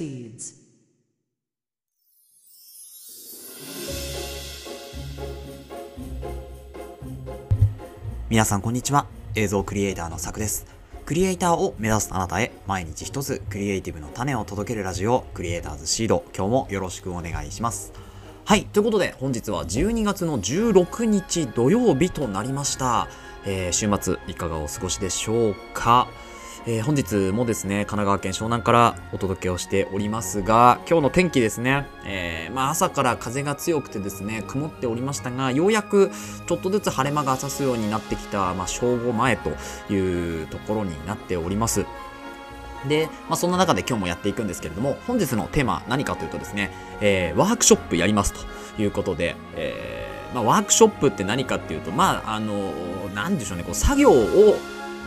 proceeds. 皆さんこんにちは。映像クリエイターのさくです。クリエイターを目指すあなたへ毎日一つクリエイティブの種を届けるラジオクリエイターズシード。今日もよろしくお願いします。はい。ということで本日は12月の16日土曜日となりました、えー週末いかがお過ごしでしょうか？えー本日もですね、神奈川県湘南からお届けをしておりますが、今日の天気ですね、えーまあ、朝から風が強くてですね、曇っておりましたが、ようやくちょっとずつ晴れ間が差すようになってきた、まあ、正午前というところになっております。で、まあ、そんな中で今日もやっていくんですけれども、本日のテーマ何かというとですね、えーワークショップやりますということで、えーまあ、ワークショップって何かっていうと、まあ、あの、なんでしょうね、こう作業を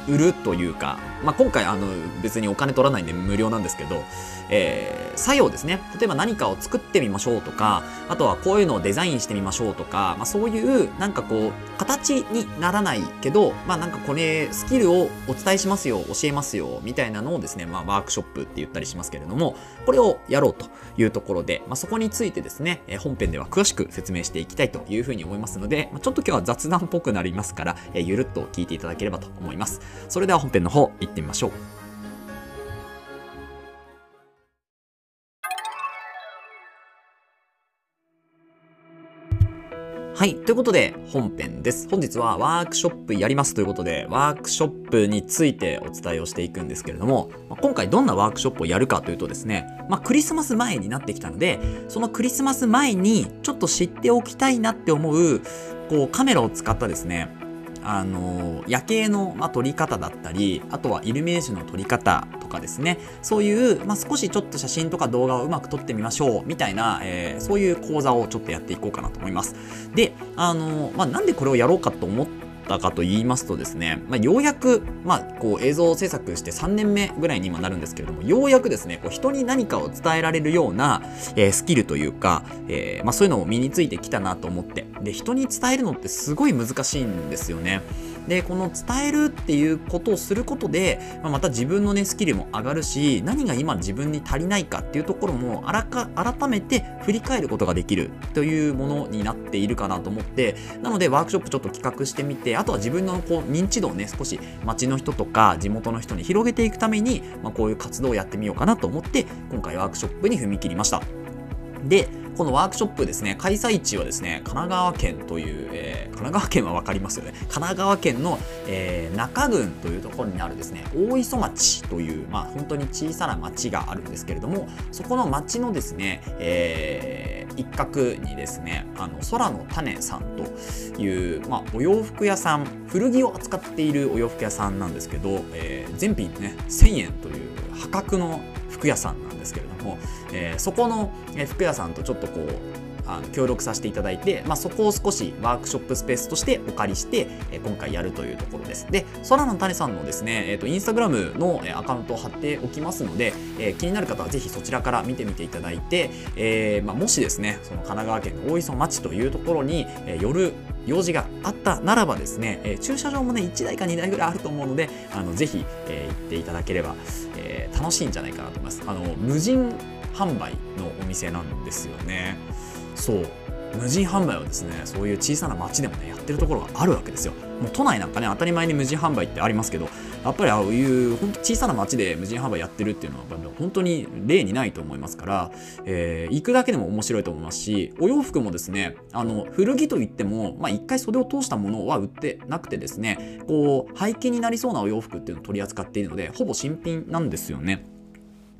売るというか、まあ、今回あの別にお金取らないんで無料なんですけど、えー作業ですね。例えば何かを作ってみましょうとかあとはこういうのをデザインしてみましょうとか、まあ、そういうなんかこう形にならないけどまあなんかこれスキルをお伝えしますよ教えますよみたいなのをですね、まあ、ワークショップって言ったりしますけれどもこれをやろうというところで、まあ、そこについてですね本編では詳しく説明していきたいというふうに思いますので、まあ、ちょっと今日は雑談っぽくなりますから、えーゆるっと聞いていただければと思います。それでは本編の方行ってみましょうはい。ということで、本編です。本日はワークショップやりますということで、ワークショップについてお伝えをしていくんですけれども、今回どんなワークショップをやるかというとですね、まあ、クリスマス前になってきたので、そのクリスマス前にちょっと知っておきたいなって思う、こう、カメラを使ったですね、あの夜景の、まあ、撮り方だったりあとはイルミネーションの撮り方とかですね。そういう、まあ、少しちょっと写真とか動画をうまく撮ってみましょうみたいな、えーそういう講座をちょっとやっていこうかなと思います。であの、まあ、なんでこれをやろうかと思ったたかと言いますとですね、まあ、ようやく、まあ、こう映像制作して3年目ぐらいに今なるんですけれどもようやくですねこう人に何かを伝えられるような、えースキルというか、えーまあ、そういうのを身についてきたなと思って。で人に伝えるのってすごい難しいんですよね。でこの伝えるっていうことをすることで、まあ、また自分のねスキルも上がるし何が今自分に足りないかっていうところもあらか改めて振り返ることができるというものになっているかなと思ってなのでワークショップちょっと企画してみてあとは自分のこう認知度をね少し街の人とか地元の人に広げていくために、まあ、こういう活動をやってみようかなと思って今回ワークショップに踏み切りました。で、このワークショップですね、開催地はですね、神奈川県という、えー神奈川県は分かりますよね。神奈川県の、えー中郡というところにあるですね、大磯町という、まあ本当に小さな町があるんですけれども、そこの町のですね、えー一角にですね、あの空の種さんという、まあ、お洋服屋さん、古着を扱っているお洋服屋さんなんですけど、えー全品ね、1000円という破格の服屋さんなんですですけれども、えーそこの服屋さんとちょっとこうあの協力させていただいて、まあ、そこを少しワークショップスペースとしてお借りして、え今回やるというところです。で、空の種さんのですね、えー、とインスタグラムのアカウントを貼っておきますので、えー気になる方はぜひそちらから見てみていただいて、えーまあ、もしですね、その神奈川県の大磯町というところに、えー寄る用事があったならばですね、えー駐車場もね1台か2台ぐらいあると思うのであのぜひ、えー行っていただければ、えー楽しいんじゃないかなと思います。あの無人販売のお店なんですよね。そう。無人販売はですねそういう小さな町でもねやってるところがあるわけですよもう都内なんかね当たり前に無人販売ってありますけどやっぱりああいう本当小さな町で無人販売やってるっていうのはやっぱ本当に例にないと思いますから、えー行くだけでも面白いと思いますしお洋服もですねあの古着といってもまあ一回袖を通したものは売ってなくてですねこう廃棄になりそうなお洋服っていうのを取り扱っているのでほぼ新品なんですよね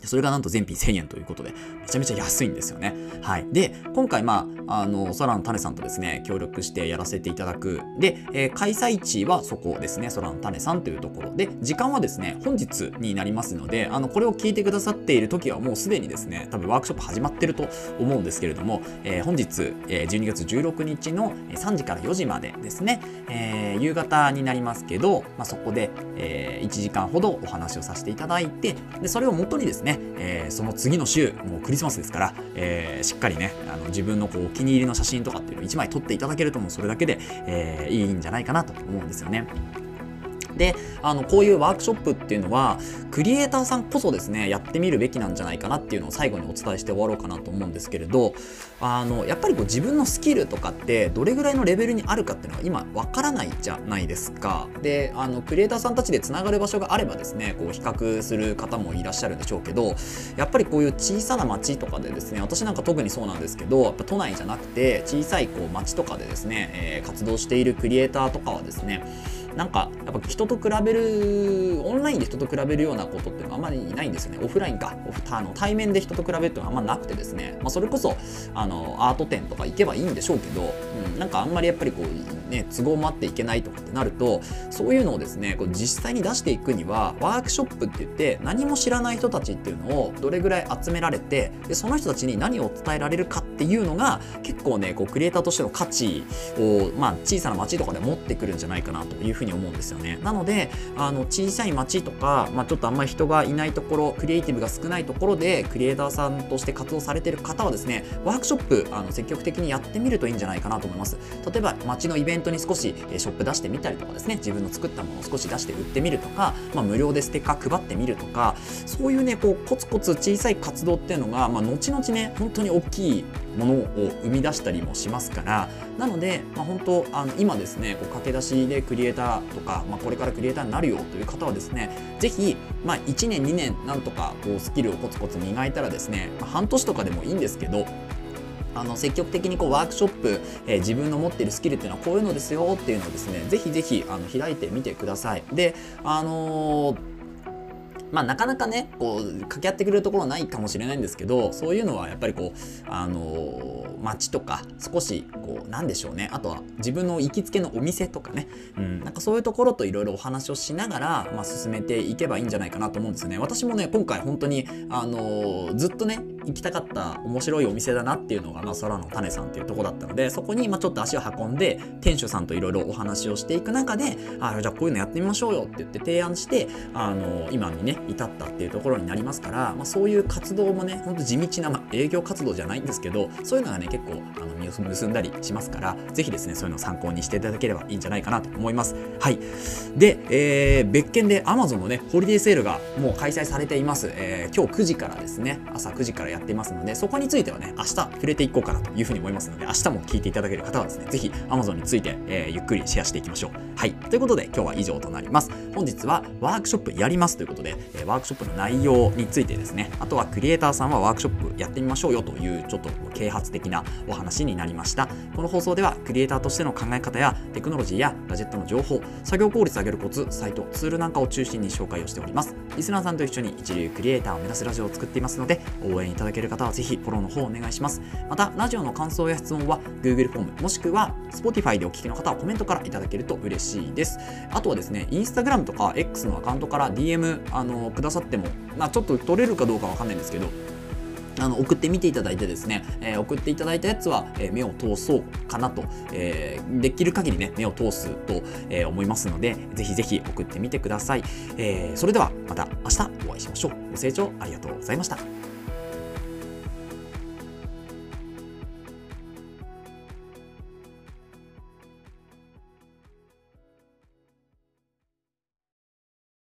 それがなんと全品1000円ということで、めちゃめちゃ安いんですよね。はい。で、今回、まあ、の、空の種さんとですね、協力してやらせていただく。で、えー開催地はそこですね、空の種さんというところで、時間はですね、本日になりますので、あの、これを聞いてくださっている時はもうすでにですね、多分ワークショップ始まってると思うんですけれども、えー本日、えー12月16日の3時から4時までですね、えー夕方になりますけど、まあ、そこで、え1時間ほどお話をさせていただいて、でそれをもとにですね、えーその次の週、もうクリスマスですから、えーしっかりね、あの自分のこう気に入りの写真とかっていうのを1枚撮っていただけるともうそれだけで、えーいいんじゃないかなと思うんですよね。であのこういうワークショップっていうのはクリエイターさんこそですねやってみるべきなんじゃないかなっていうのを最後にお伝えして終わろうかなと思うんですけれどあのやっぱりこう自分のスキルとかってどれぐらいのレベルにあるかっていうのは今わからないじゃないですか。であのクリエイターさんたちでつながる場所があればですねこう比較する方もいらっしゃるんでしょうけどやっぱりこういう小さな町とかでですね私なんか特にそうなんですけどやっぱ都内じゃなくて小さいこう町とかでですね、えー、活動しているクリエイターとかはですねなんかやっぱ人と比べるオンラインで人と比べるようなことっていうのはあんまりないんですよね。オフラインか。オフあの対面で人と比べるっていうのはあんまなくてですね、まあ、それこそあのアート展とか行けばいいんでしょうけど、うん、なんかあんまりやっぱりこうね都合もあっていけないとかってなるとそういうのをですねこう実際に出していくにはワークショップって言って何も知らない人たちっていうのをどれぐらい集められてでその人たちに何を伝えられるかっていうのが結構ねこうクリエイターとしての価値を、まあ、小さな街とかで持ってくるんじゃないかなというふうにに思うんですよね。なのであの小さい町とか、まあ、ちょっとあんまり人がいないところクリエイティブが少ないところでクリエイターさんとして活動されてる方はですねワークショップあの積極的にやってみるといいんじゃないかなと思います例えば街のイベントに少しショップ出してみたりとかですね自分の作ったものを少し出して売ってみるとか、まあ、無料でステッカー配ってみるとかそういうねこうコツコツ小さい活動っていうのが、まあ、後々ね本当に大きいものを生み出したりもしますからなので、まあ、本当あの今ですねこう駆け出しでクリエイターとか、まあ、これからクリエイターになるよという方はですねぜひ、まあ、1年2年なんとかこうスキルをコツコツ磨いたらですね、まあ、半年とかでもいいんですけどあの積極的にこうワークショップ、えー、自分の持っているスキルっていうのはこういうのですよっていうのをですねぜひぜひあの開いてみてください。であのーまあ、なかなかねこう掛け合ってくれるところないかもしれないんですけどそういうのはやっぱりこうあのー、街とか少しこうなんでしょうね。あとは自分の行きつけのお店とかね、うん、なんかそういうところといろいろお話をしながら、まあ、進めていけばいいんじゃないかなと思うんですよね。私もね今回本当にあのー、ずっとね行きたかった面白いお店だなっていうのが、まあ、空の種さんっていうとこだったのでそこにまあちょっと足を運んで店主さんといろいろお話をしていく中であじゃあこういうのやってみましょうよって言って提案してあのー、今にね至ったっていうところになりますから、まあ、そういう活動もねほんと地道な、まあ、営業活動じゃないんですけどそういうのがね結構あの実を結んだりしますから是非ですねそういうのを参考にしていただければいいんじゃないかなと思います。はい。で、えー、別件で Amazon のねホリデーセールがもう開催されています、えー、今日9時からですね朝9時からやっていますのでそこについてはね明日触れていこうかなというふうに思いますので明日も聞いていただける方はですね是非 Amazon について、えー、ゆっくりシェアしていきましょう。はい。ということで今日は以上となります。本日はワークショップやりますということで、えワークショップの内容についてですね。あとはクリエイターさんはワークショップやってみましょうよというちょっと啓発的なお話になりました。この放送ではクリエイターとしての考え方やテクノロジーやガジェットの情報作業効率上げるコツサイトツールなんかを中心に紹介をしております。リスナーさんと一緒に一流クリエイターを目指すラジオを作っていますので応援いただける方はぜひフォローの方お願いします。またラジオの感想や質問は Google フォームもしくは Spotify でお聞きの方はコメントからいただけると嬉しいです。あとはですね Instagram とか X のアカウントから DM あのくださってもまあちょっと取れるかどうかわかんないんですけどあの送ってみていただいてですね、えー、送っていただいたやつは、えー、目を通そうかなと、えー、できる限りね、目を通すと、え思いますので、ぜひぜひ送ってみてください。えそれではまた明日お会いしましょう。ご清聴ありがとうございました。